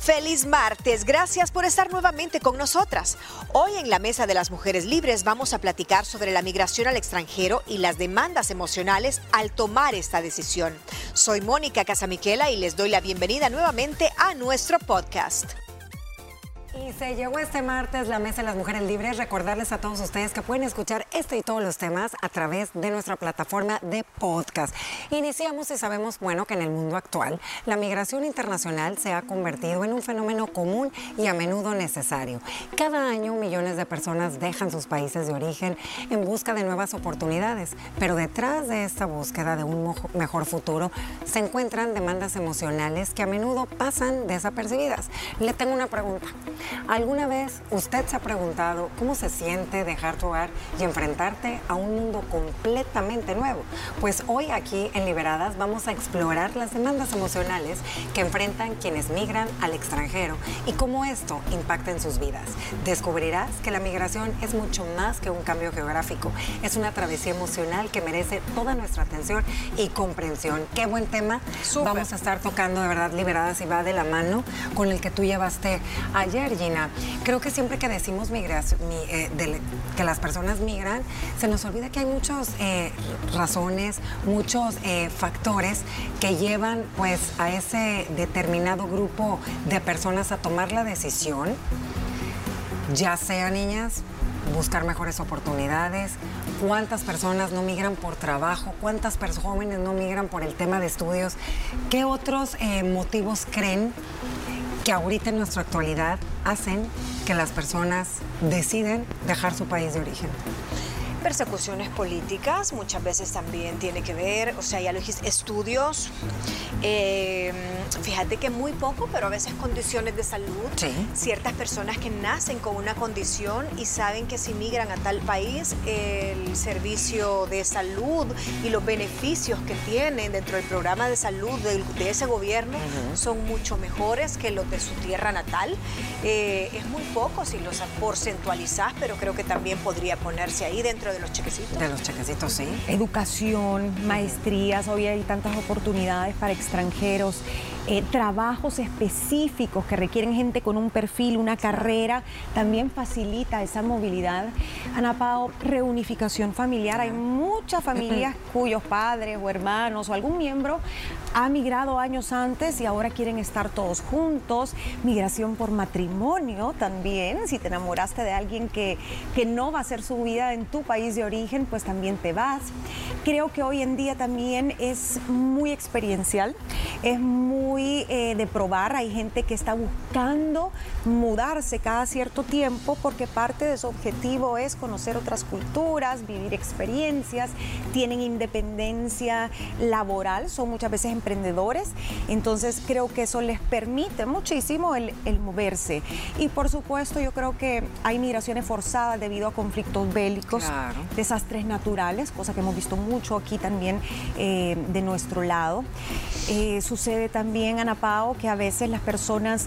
Feliz martes, gracias por estar nuevamente con nosotras. Hoy en la Mesa de las Mujeres Libres vamos a platicar sobre la migración al extranjero y las demandas emocionales al tomar esta decisión. Soy Mónica Casamiquela y les doy la bienvenida nuevamente a nuestro podcast. Y se llegó este martes la Mesa de las Mujeres Libres. Recordarles a todos ustedes que pueden escuchar este y todos los temas a través de nuestra plataforma de podcast. Iniciamos y sabemos, bueno, que en el mundo actual la migración internacional se ha convertido en un fenómeno común y a menudo necesario. Cada año millones de personas dejan sus países de origen en busca de nuevas oportunidades, pero detrás de esta búsqueda de un mejor futuro se encuentran demandas emocionales que a menudo pasan desapercibidas. Le tengo una pregunta. ¿Alguna vez usted se ha preguntado cómo se siente dejar tu hogar y enfrentarte a un mundo completamente nuevo? Pues hoy aquí en Liberadas vamos a explorar las demandas emocionales que enfrentan quienes migran al extranjero y cómo esto impacta en sus vidas. Descubrirás que la migración es mucho más que un cambio geográfico, es una travesía emocional que merece toda nuestra atención y comprensión. Qué buen tema vamos a estar tocando de verdad Liberadas y va de la mano con el que tú llevaste ayer Gina. Creo que siempre que decimos eh, que las personas migran, se nos olvida que hay muchas eh, razones, muchos eh, factores que llevan pues a ese determinado grupo de personas a tomar la decisión, ya sea niñas, buscar mejores oportunidades, cuántas personas no migran por trabajo, cuántas jóvenes no migran por el tema de estudios, qué otros motivos creen que ahorita en nuestra actualidad hacen que las personas deciden dejar su país de origen persecuciones políticas, muchas veces también tiene que ver, o sea, ya lo dijiste, estudios, eh, fíjate que muy poco, pero a veces condiciones de salud, ciertas personas que nacen con una condición y saben que si migran a tal país, el servicio de salud y los beneficios que tienen dentro del programa de salud de, ese gobierno son mucho mejores que los de su tierra natal. Eh, es muy poco si los porcentualizás, pero creo que también podría ponerse ahí dentro de los chequecitos. De los chequecitos, sí. Educación, maestrías, hoy hay tantas oportunidades para extranjeros. Eh, trabajos específicos que requieren gente con un perfil, una carrera, también facilita esa movilidad. Ana Pao, reunificación familiar. Hay muchas familias cuyos padres o hermanos o algún miembro ha migrado años antes y ahora quieren estar todos juntos. Migración por matrimonio también. Si te enamoraste de alguien que, que no va a ser su vida en tu país de origen, pues también te vas. Creo que hoy en día también es muy experiencial, es muy eh, de probar. Hay gente que está buscando mudarse cada cierto tiempo porque parte de su objetivo es conocer otras culturas, vivir experiencias, tienen independencia laboral, son muchas veces emprendedores. Entonces creo que eso les permite muchísimo el, moverse. Y por supuesto yo creo que hay migraciones forzadas debido a conflictos bélicos, desastres naturales, cosa que hemos visto mucho aquí también eh, de nuestro lado. Eh, sucede también Ana Pao, que a veces las personas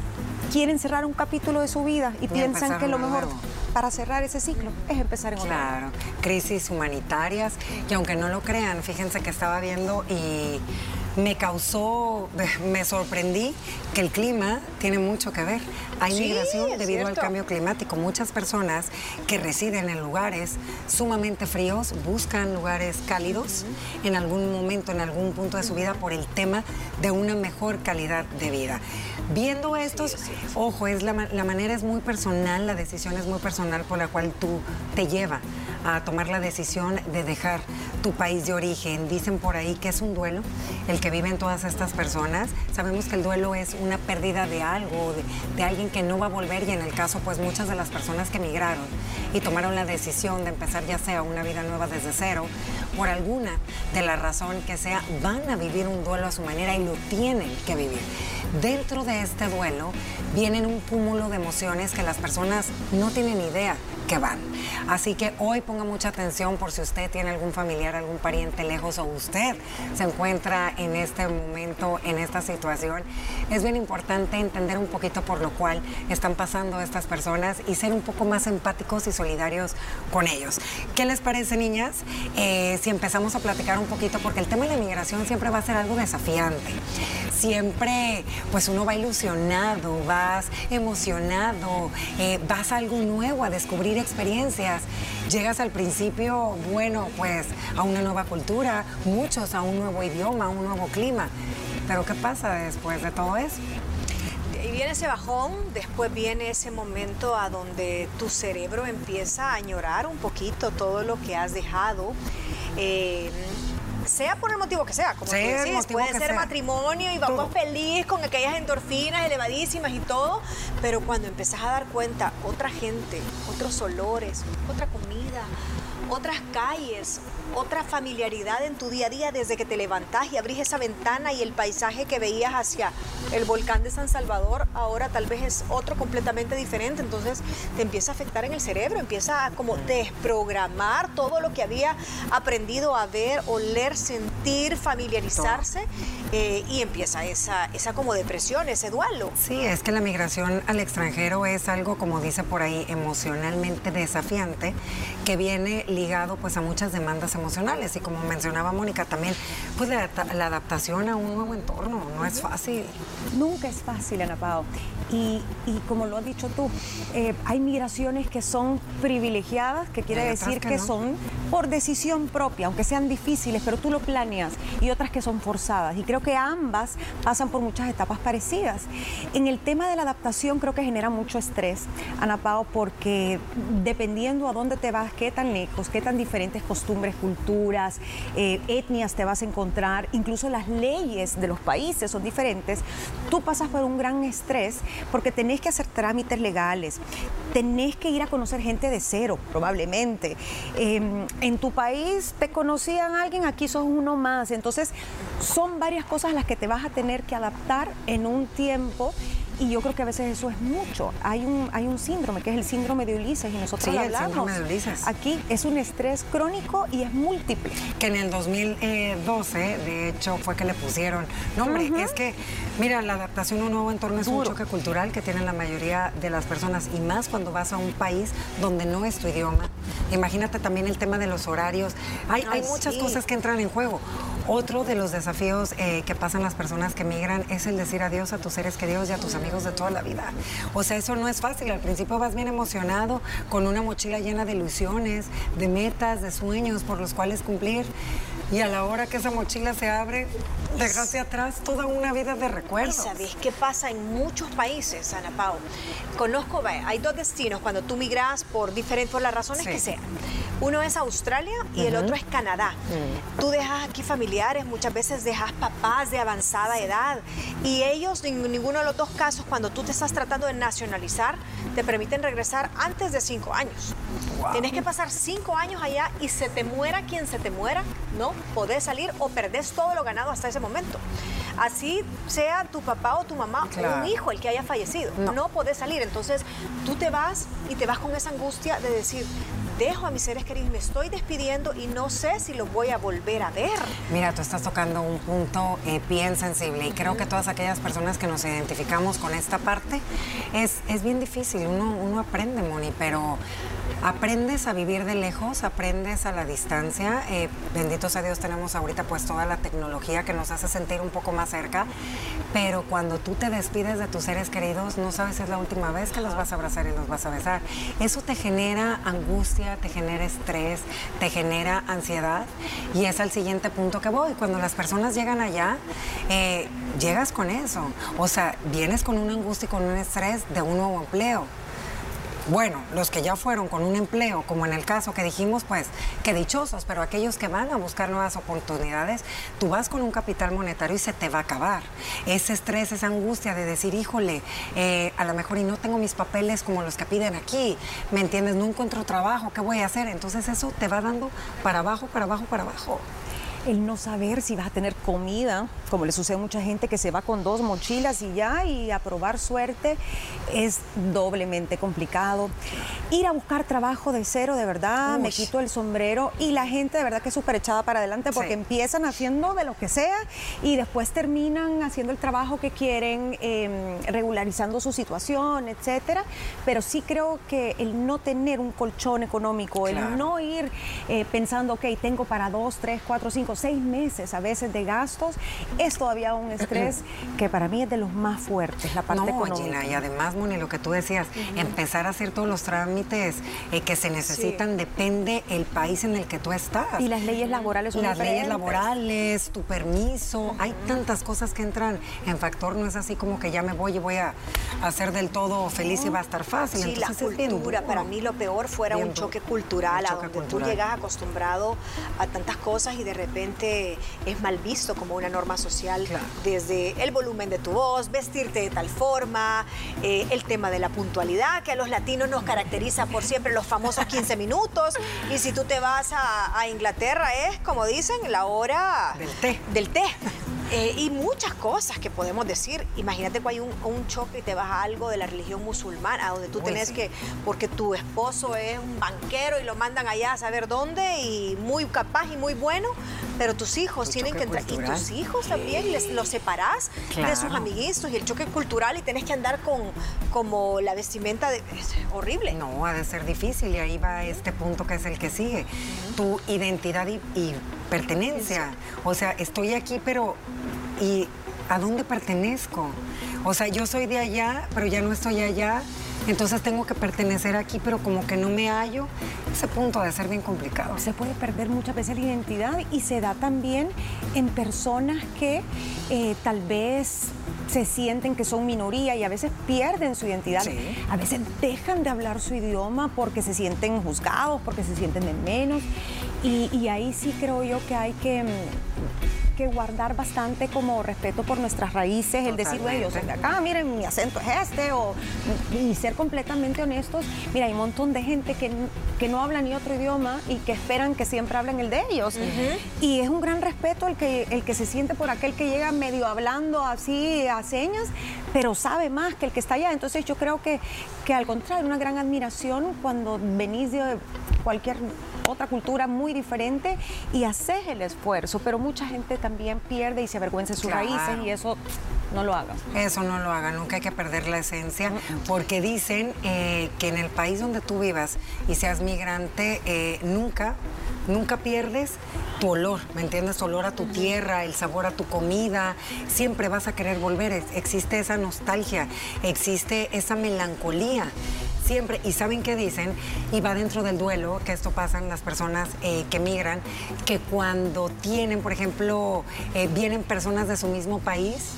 quieren cerrar un capítulo de su vida y, piensan que lo mejor para cerrar ese ciclo es empezar en otro. Claro, crisis humanitarias, y aunque no lo crean, fíjense que estaba viendo y me causó, me sorprendí que el clima tiene mucho que ver. Hay migración debido al cambio climático. Muchas personas que residen en lugares sumamente fríos buscan lugares cálidos en algún momento, en algún punto de su vida por el tema de una mejor calidad de vida. Viendo estos, ojo, es la, la manera es muy personal, la decisión es muy personal por la cual tú te lleva a tomar la decisión de dejar tu país de origen. Dicen por ahí que es un duelo el que viven todas estas personas. Sabemos que el duelo es una pérdida de algo, de, alguien que no va a volver y en el caso pues muchas de las personas que emigraron y tomaron la decisión de empezar ya sea una vida nueva desde cero, por alguna de la razón que sea, van a vivir un duelo a su manera y lo tienen que vivir. Dentro de este duelo vienen un cúmulo de emociones que las personas no tienen idea que van. Así que hoy ponga mucha atención por si usted tiene algún familiar, algún pariente lejos o usted se encuentra en este momento, en esta situación. Es bien importante entender un poquito por lo cual están pasando estas personas y ser un poco más empáticos y solidarios con ellos. ¿Qué les parece, niñas? Eh, si empezamos a platicar un poquito, porque el tema de la inmigración siempre va a ser algo desafiante. Siempre, pues uno va ilusionado, vas emocionado, eh, vas a algo nuevo, a descubrir experiencias. Llegas al principio, bueno, pues a una nueva cultura, muchos a un nuevo idioma, a un nuevo clima. Pero ¿qué pasa después de todo eso? y viene ese bajón, después viene ese momento a donde tu cerebro empieza a añorar un poquito todo lo que has dejado. Eh, sea por el motivo que sea, como tú decís, puede ser matrimonio y vamos feliz con aquellas endorfinas elevadísimas y todo, pero cuando empezás a dar cuenta, otra gente, otros olores, otra comida, otras calles, otra familiaridad en tu día a día desde que te levantás y abrís esa ventana y el paisaje que veías hacia el volcán de San Salvador ahora tal vez es otro completamente diferente, entonces te empieza a afectar en el cerebro, empieza a como desprogramar todo lo que había aprendido a ver, oler, sentir, familiarizarse eh, y empieza esa, esa como depresión, ese duelo. Sí, es que la migración al extranjero es algo, como dice por ahí, emocionalmente desafiante, que viene ligado pues a muchas demandas emocionales y como mencionaba Mónica también, pues la, adaptación a un nuevo entorno no es fácil. Nunca es fácil, Ana Pao. Y, como lo has dicho tú, eh, hay migraciones que son privilegiadas, que quiere decir que, son por decisión propia, aunque sean difíciles, pero tú lo planeas, y otras que son forzadas. Y creo que ambas pasan por muchas etapas parecidas. En el tema de la adaptación creo que genera mucho estrés, Ana Pao, porque dependiendo a dónde te vas, qué tan lejos, qué tan diferentes costumbres, culturas, eh, etnias te vas a encontrar, incluso las leyes de los países son diferentes, tú pasas por un gran estrés porque tenés que hacer trámites legales, tenés que ir a conocer gente de cero, probablemente. Em, en tu país te conocían a alguien, aquí sos uno más. Entonces, son varias cosas a las que te vas a tener que adaptar en un tiempo y yo creo que a veces eso es mucho. Hay un, hay un síndrome, que es el síndrome de Ulises, y nosotros hablamos. El síndrome de Ulises. Aquí es un estrés crónico y es múltiple. Que en el 2012, de hecho, fue que le pusieron. No, hombre, es que, mira, la adaptación a un nuevo entorno es un choque cultural que tienen la mayoría de las personas, y más cuando vas a un país donde no es tu idioma. Imagínate también el tema de los horarios. Hay, hay muchas cosas que entran en juego. Otro de los desafíos eh, que pasan las personas que migran es el decir adiós a tus seres queridos y a tus amigos de toda la vida. O sea, eso no es fácil. Al principio vas bien emocionado, con una mochila llena de ilusiones, de metas, de sueños por los cuales cumplir. Y a la hora que esa mochila se abre, deja hacia atrás toda una vida de recuerdos. ¿Y sabes qué pasa en muchos países, Ana Pau? Conozco, hay dos destinos cuando tú migras por diferentes, por las razones que sean. Uno es Australia y el otro es Canadá. Mm. Tú dejas aquí familiares, muchas veces dejas papás de avanzada edad y ellos, en ninguno de los dos casos, cuando tú te estás tratando de nacionalizar, te permiten regresar antes de cinco años. Tienes que pasar cinco años allá y se te muera quien se te muera, no podés salir o perdés todo lo ganado hasta ese momento. Así sea tu papá o tu mamá o un hijo el que haya fallecido, no. no podés salir. Entonces tú te vas y te vas con esa angustia de decir, dejo a mis seres queridos, me estoy despidiendo y no sé si los voy a volver a ver. Mira, tú estás tocando un punto eh, bien sensible y creo que todas aquellas personas que nos identificamos con esta parte, es, es bien difícil, uno, uno aprende, Moni, pero aprendes a vivir de lejos, aprendes a la distancia. Eh, benditos a Dios tenemos ahorita pues toda la tecnología que nos hace sentir un poco más cerca, pero cuando tú te despides de tus seres queridos, no sabes si es la última vez que los vas a abrazar y los vas a besar. Eso te genera angustia, te genera estrés, te genera ansiedad y es al siguiente punto que voy. Cuando las personas llegan allá, eh, llegas con eso. O sea, vienes con una angustia y con un estrés de un nuevo empleo bueno, los que ya fueron con un empleo, como en el caso que dijimos, pues que dichosos, pero aquellos que van a buscar nuevas oportunidades, tú vas con un capital monetario y se te va a acabar. Ese estrés, esa angustia de decir, híjole, eh, a lo mejor y no tengo mis papeles como los que piden aquí, ¿me entiendes? No encuentro trabajo, ¿qué voy a hacer? Entonces eso te va dando para abajo, para abajo, para abajo. El no saber si vas a tener comida, como le sucede a mucha gente que se va con dos mochilas y ya, y a probar suerte, es doblemente complicado. Ir a buscar trabajo de cero, de verdad, me quito el sombrero y la gente de verdad que es súper echada para adelante porque empiezan haciendo de lo que sea y después terminan haciendo el trabajo que quieren, em, regularizando su situación, etcétera. Pero sí creo que el no tener un colchón económico, el no ir eh, pensando, ok, tengo para dos, tres, cuatro, cinco, seis meses a veces de gastos, es todavía un estrés que para mí es de los más fuertes, la parte no, económica. y además, Moni, lo que tú decías, empezar a hacer todos los trámites eh, que se necesitan depende el país en el que tú estás. Y las leyes laborales son Las leyes laborales, tu permiso, hay tantas cosas que entran en factor, no es así como que ya me voy y voy a hacer del todo feliz y va a estar fácil. Sí, la cultura, para mí lo peor fuera un choque cultural, a donde tú llegas acostumbrado a tantas cosas y de repente es mal visto como una norma social, desde el volumen de tu voz, vestirte de tal forma, eh, el tema de la puntualidad, que a los latinos nos caracteriza por siempre los famosos 15 minutos, y si tú te vas a, a Inglaterra es, como dicen, la hora del té. Del té. Eh, y muchas cosas que podemos decir. Imagínate que hay un, choque y te vas a algo de la religión musulmana, donde tú tenés que, porque tu esposo es un banquero y lo mandan allá a saber dónde y muy capaz y muy bueno, pero tus hijos tienen que entrar. Y tus hijos también les, los separás de sus amiguitos y el choque cultural y tenés que andar con como la vestimenta de, es horrible. No, ha de ser difícil y ahí va este punto que es el que sigue. Tu identidad y, y pertenencia. O sea, estoy aquí, pero ¿y a dónde pertenezco? O sea, yo soy de allá, pero ya no estoy allá. Entonces tengo que pertenecer aquí, pero como que no me hallo. Ese punto de ser bien complicado. Se puede perder muchas veces la identidad y se da también en personas que eh, tal vez se sienten que son minoría y a veces pierden su identidad. A veces dejan de hablar su idioma porque se sienten juzgados, porque se sienten de menos. Y ahí sí creo yo que hay que mm, que guardar bastante como respeto por nuestras raíces, el decir, güey, yo soy de acá, miren, mi acento es este, o, y ser completamente honestos. Mira, hay un montón de gente que, que no habla ni otro idioma y que esperan que siempre hablen el de ellos. Y es un gran respeto el que, el que se siente por aquel que llega medio hablando así a señas, pero sabe más que el que está allá. Entonces yo creo que, que al contrario, una gran admiración cuando venís de cualquier otra cultura muy diferente y haces el esfuerzo, pero mucha gente también pierde y se avergüenza de sus raíces y eso no lo hagan. Eso no lo hagan, nunca hay que perder la esencia, porque dicen eh, que en el país donde tú vivas y seas migrante, eh, nunca, nunca pierdes tu olor, ¿me entiendes? Olor a tu tierra, el sabor a tu comida, siempre vas a querer volver, existe esa nostalgia, existe esa melancolía siempre, y saben qué dicen, y va dentro del duelo, que esto pasa en las personas eh, que migran, que cuando tienen, por ejemplo, eh, vienen personas de su mismo país,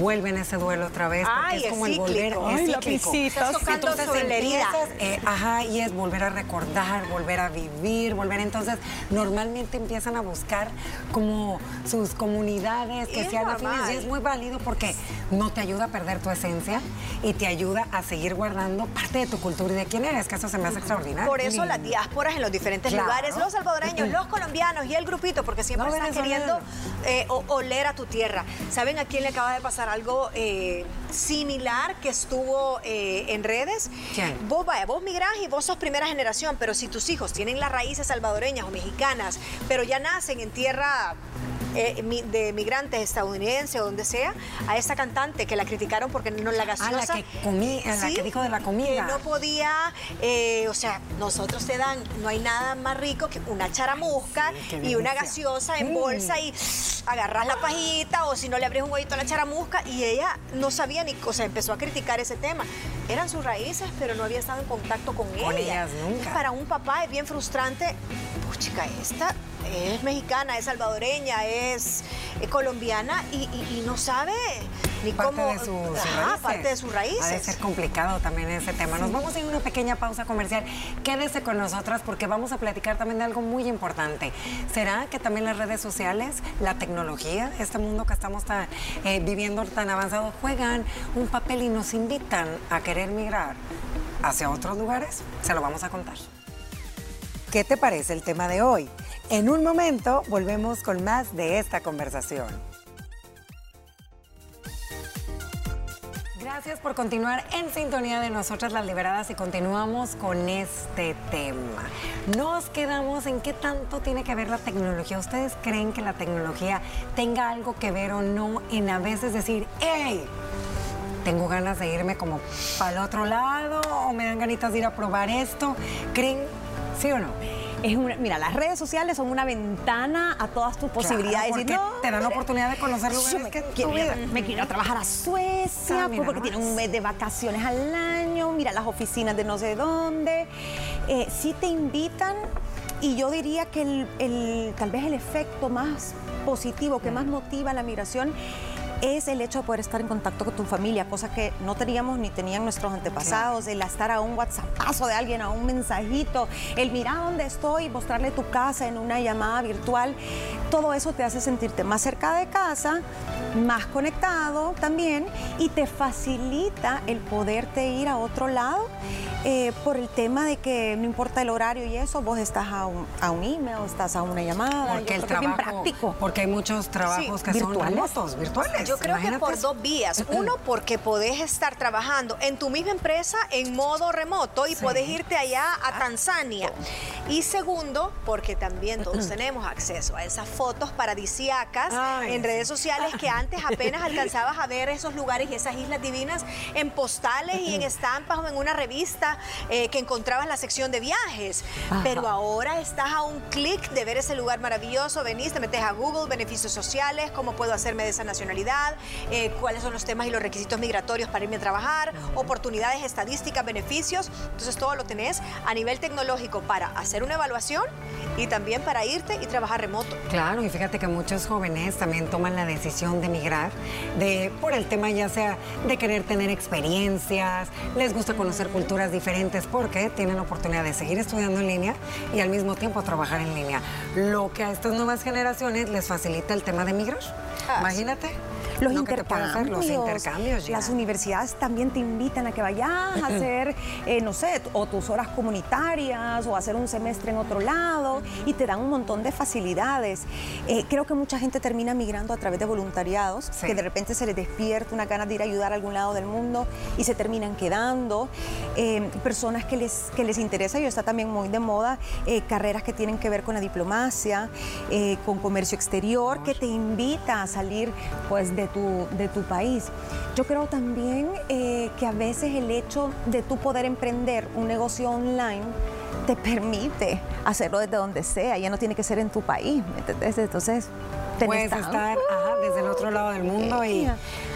vuelven ese duelo otra vez, porque es como el volver, es cíclico. Entonces empiezas, eh, ajá, y es volver a recordar, volver a vivir, volver, entonces normalmente empiezan a buscar como sus comunidades que sean afines, y es muy válido porque no te ayuda a perder tu esencia y te ayuda a seguir guardando parte de tu cultura y de quién eres, que eso se me hace extraordinario. Por eso las diásporas en los diferentes lugares, los salvadoreños, los colombianos y el grupito, porque siempre están queriendo eh, oler a tu tierra. ¿Saben a quién le acaba de pasar algo eh, similar que estuvo eh, en redes? ¿Quién? Vos, vaya, vos migrás y vos sos primera generación, pero si tus hijos tienen las raíces salvadoreñas o mexicanas, pero ya nacen en tierra eh, de migrantes estadounidenses o donde sea, a esa cantante que la criticaron porque no la gaseosa. A la que, comí, la que dijo de la comida. Que no podía, eh, o sea, nosotros te dan, no hay nada más rico que una charamusca y una gaseosa en bolsa y agarras la pajita o si no le abres un huevito a la charamusca y ella no sabía ni, o sea, empezó a criticar ese tema. Eran sus raíces, pero no había estado en contacto con, con ellas nunca. Para un papá es bien frustrante, pues chica, esta es mexicana, es salvadoreña, es, colombiana y, no sabe ni parte cómo... De sus raíces. parte de sus raíces. Ha de ser complicado también ese tema. Nos vamos a ir a una pequeña pausa comercial. Quédese con nosotras porque vamos a platicar también de algo muy importante. ¿Será que también las redes sociales, la tecnología, este mundo que estamos eh, viviendo tan avanzado, juegan un papel y nos invitan a querer migrar hacia otros lugares? Se lo vamos a contar. ¿Qué te parece el tema de hoy? En un momento volvemos con más de esta conversación. Gracias por continuar en sintonía de nosotras las liberadas y continuamos con este tema. Nos quedamos en qué tanto tiene que ver la tecnología. ¿Ustedes creen que la tecnología tenga algo que ver o no en a veces decir, hey, tengo ganas de irme como para el otro lado o me dan ganitas de ir a probar esto? ¿Creen, sí o no? Es mira, las redes sociales son una ventana a todas tus posibilidades. Claro, porque te dan la oportunidad de conocer lugares me, que quiero, me quiero trabajar a Suecia Ah, mira porque tienen un mes de vacaciones al año, mira las oficinas de no sé dónde. Eh, sí te invitan y yo diría que el, el- tal vez el efecto más positivo que más motiva la migración es el hecho de poder estar en contacto con tu familia, cosa que no teníamos ni tenían nuestros antepasados, el estar a un WhatsAppazo de alguien, a un mensajito, el mirar dónde estoy, mostrarle tu casa en una llamada virtual, todo eso te hace sentirte más cerca de casa, más conectado también y te facilita el poderte ir a otro lado eh, por el tema de que no importa el horario y eso, vos estás a un, a un email, estás a una llamada. Porque yo el bien trabajo, práctico. porque hay muchos trabajos Sí, que son remotos, virtuales. Yo creo que por eso. dos vías. Uno, porque podés estar trabajando en tu misma empresa en modo remoto y Sí. podés irte allá a Tanzania. Y segundo, porque también todos tenemos acceso a esas fotos paradisíacas Ay, en redes sociales que antes apenas alcanzabas a ver esos lugares y esas islas divinas en postales y en estampas o en una revista eh, que encontrabas en la sección de viajes. Pero ahora estás a un clic de ver ese lugar maravilloso, venís, te metes a Google, beneficios sociales, cómo puedo hacerme de esa nacionalidad, eh, cuáles son los temas y los requisitos migratorios para irme a trabajar, oportunidades, estadísticas, beneficios. Entonces todo lo tenés a nivel tecnológico para hacer una evaluación y también para irte y trabajar remoto. Claro, y fíjate que muchos jóvenes también toman la decisión de migrar de, por el tema ya sea de querer tener experiencias, les gusta conocer culturas diferentes porque tienen oportunidad de seguir estudiando en línea y al mismo tiempo trabajar en línea. Lo que a estas nuevas generaciones les facilita el tema de migrar. Ah, Imagínate. Los lo intercambios, los intercambios. ya. Las universidades también te invitan a que vayas a hacer, eh, no sé, o tus horas comunitarias o hacer un semestre en otro lado y te dan un montón de facilidades. Eh, creo que mucha gente termina migrando a través de voluntariados, Sí. que de repente se les despierta una ganas de ir a ayudar a algún lado del mundo y se terminan quedando. Eh, personas que les, que les interesa, y está también muy de moda, carreras que tienen que ver con la diplomacia, con comercio exterior, que te invita a salir pues de tu, de tu país. Yo creo también eh, que a veces el hecho de tú poder emprender un negocio online te permite hacerlo desde donde sea, ya no tiene que ser en tu país, ¿me entendés? Entonces, Puedes estar ajá, desde el otro lado del mundo y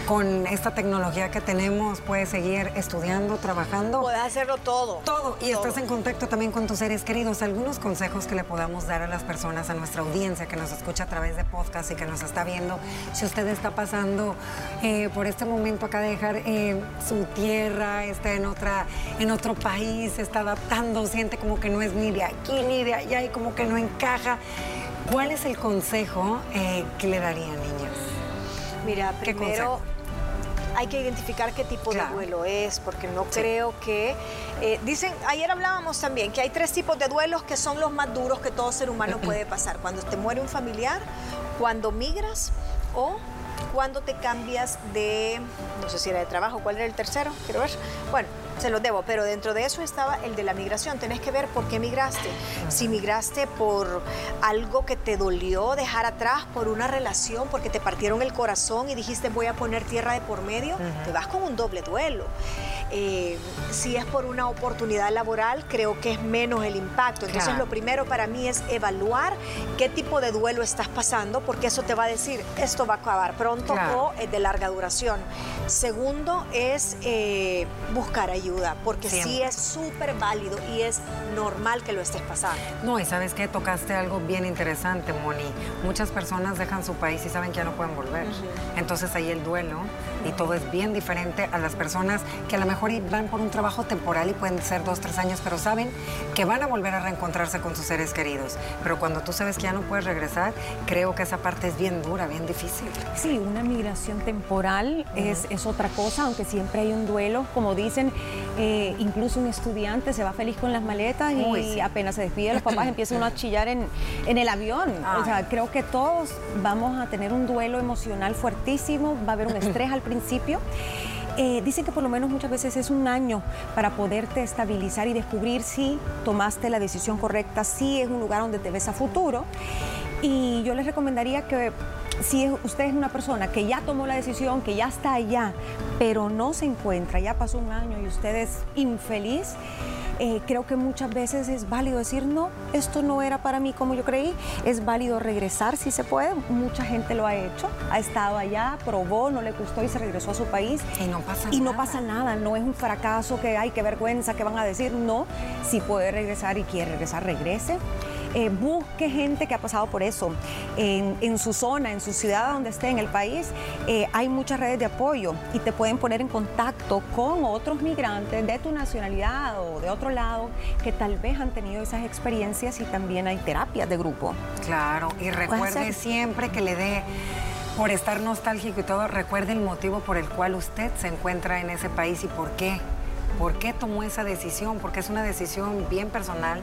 con esta tecnología que tenemos puedes seguir estudiando, trabajando. Podés hacerlo todo. Todo. Y estás en contacto también con tus seres queridos. Algunos consejos que le podamos dar a las personas, a nuestra audiencia que nos escucha a través de podcast y que nos está viendo. Si usted está pasando eh, por este momento acá de dejar eh, su tierra, está en, otra, en otro país, se está adaptando, siente como que no es ni de aquí ni de allá y como que no encaja. ¿Cuál es el consejo eh, que le daría, niñas? Mira, ¿Qué primero hay que identificar qué tipo Claro. de duelo es, porque no creo que... eh, dicen, ayer hablábamos también que hay tres tipos de duelos que son los más duros que todo ser humano puede pasar. Cuando te muere un familiar, cuando migras o cuando te cambias de, no sé si era de trabajo, ¿cuál era el tercero? Quiero ver. Bueno, se los debo, pero dentro de eso estaba el de la migración. Tenés que ver por qué migraste. Si migraste por algo que te dolió dejar atrás, por una relación, porque te partieron el corazón y dijiste voy a poner tierra de por medio, te vas con un doble duelo. Eh, si es por una oportunidad laboral, creo que es menos el impacto. Entonces, Claro. lo primero para mí es evaluar qué tipo de duelo estás pasando, porque eso te va a decir, esto va a acabar pronto Claro. o es de larga duración. Segundo es eh, buscar ayuda, porque sí Siempre. es súper válido y es normal que lo estés pasando. No, y sabes que tocaste algo bien interesante, Moni. Muchas personas dejan su país y saben que ya no pueden volver. Entonces ahí el duelo y todo es bien diferente a las personas que a lo mejor van por un trabajo temporal y pueden ser dos, tres años, pero saben que van a volver a reencontrarse con sus seres queridos. Pero cuando tú sabes que ya no puedes regresar, creo que esa parte es bien dura, bien difícil. Sí, una migración temporal es, es, otra cosa, aunque siempre hay un duelo. Como dicen, eh, incluso un estudiante se va feliz con las maletas y apenas se despide los papás empiezan a chillar en, en el avión. O sea, creo que todos vamos a tener un duelo emocional fuertísimo, va a haber un estrés al principio. Eh, dicen que por lo menos muchas veces es un año para poderte estabilizar y descubrir si tomaste la decisión correcta, si es un lugar donde te ves a futuro. Y yo les recomendaría que si usted es una persona que ya tomó la decisión, que ya está allá, pero no se encuentra, ya pasó un año y usted es infeliz, eh, creo que muchas veces es válido decir, no, esto no era para mí como yo creí, es válido regresar si se puede, mucha gente lo ha hecho, ha estado allá, probó, no le gustó y se regresó a su país. Y no pasa y nada. no pasa nada, no es un fracaso que hay, qué vergüenza, que van a decir, no, si puede regresar y quiere regresar, regrese. Eh, busque gente que ha pasado por eso. En, su zona, en su ciudad donde esté, en el país, eh, hay muchas redes de apoyo y te pueden poner en contacto con otros migrantes de tu nacionalidad o de otro lado que tal vez han tenido esas experiencias y también hay terapias de grupo. Claro, y recuerde siempre que le dé por estar nostálgico y todo, recuerde el motivo por el cual usted se encuentra en ese país y por qué. ¿Por qué tomó esa decisión? Porque es una decisión bien personal,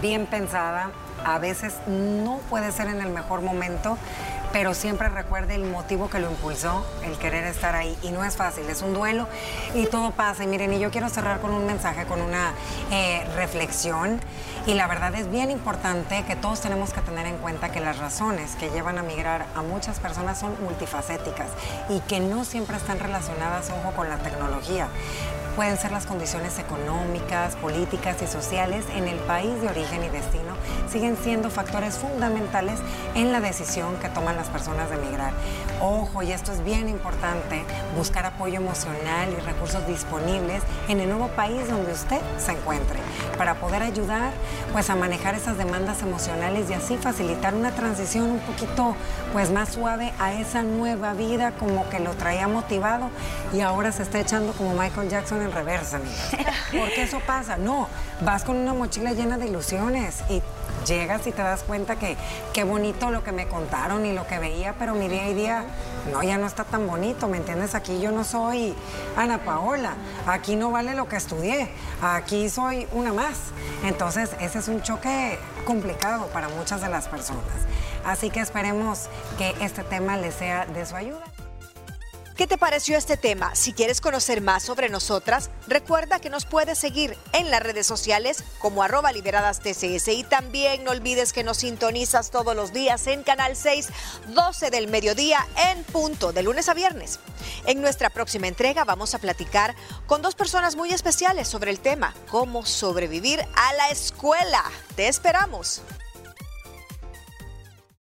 bien pensada. A veces no puede ser en el mejor momento, pero siempre recuerde el motivo que lo impulsó, el querer estar ahí. Y no es fácil, es un duelo y todo pasa. Y miren, y yo quiero cerrar con un mensaje, con una eh, reflexión. Y la verdad es bien importante que todos tenemos que tener en cuenta que las razones que llevan a migrar a muchas personas son multifacéticas y que no siempre están relacionadas, ojo, con la tecnología pueden ser las condiciones económicas, políticas y sociales en el país de origen y destino, siguen siendo factores fundamentales en la decisión que toman las personas de emigrar. Ojo, y esto es bien importante, buscar apoyo emocional y recursos disponibles en el nuevo país donde usted se encuentre, para poder ayudar pues a manejar esas demandas emocionales y así facilitar una transición un poquito pues más suave a esa nueva vida como que lo traía motivado y ahora se está echando como Michael Jackson en reversa, amigas. Porque eso pasa. No, vas con una mochila llena de ilusiones y llegas y te das cuenta que qué bonito lo que me contaron y lo que veía, pero mi día y día, no, ya no está tan bonito, ¿me entiendes? Aquí yo no soy Ana Paola, aquí no vale lo que estudié, aquí soy una más. Entonces, ese es un choque complicado para muchas de las personas. Así que esperemos que este tema les sea de su ayuda. ¿Qué te pareció este tema? Si quieres conocer más sobre nosotras, recuerda que nos puedes seguir en las redes sociales como arroba liberadas TCS y también no olvides que nos sintonizas todos los días en Canal 6, 12 del mediodía en punto, de lunes a viernes. En nuestra próxima entrega vamos a platicar con dos personas muy especiales sobre el tema, cómo sobrevivir a la escuela. Te esperamos.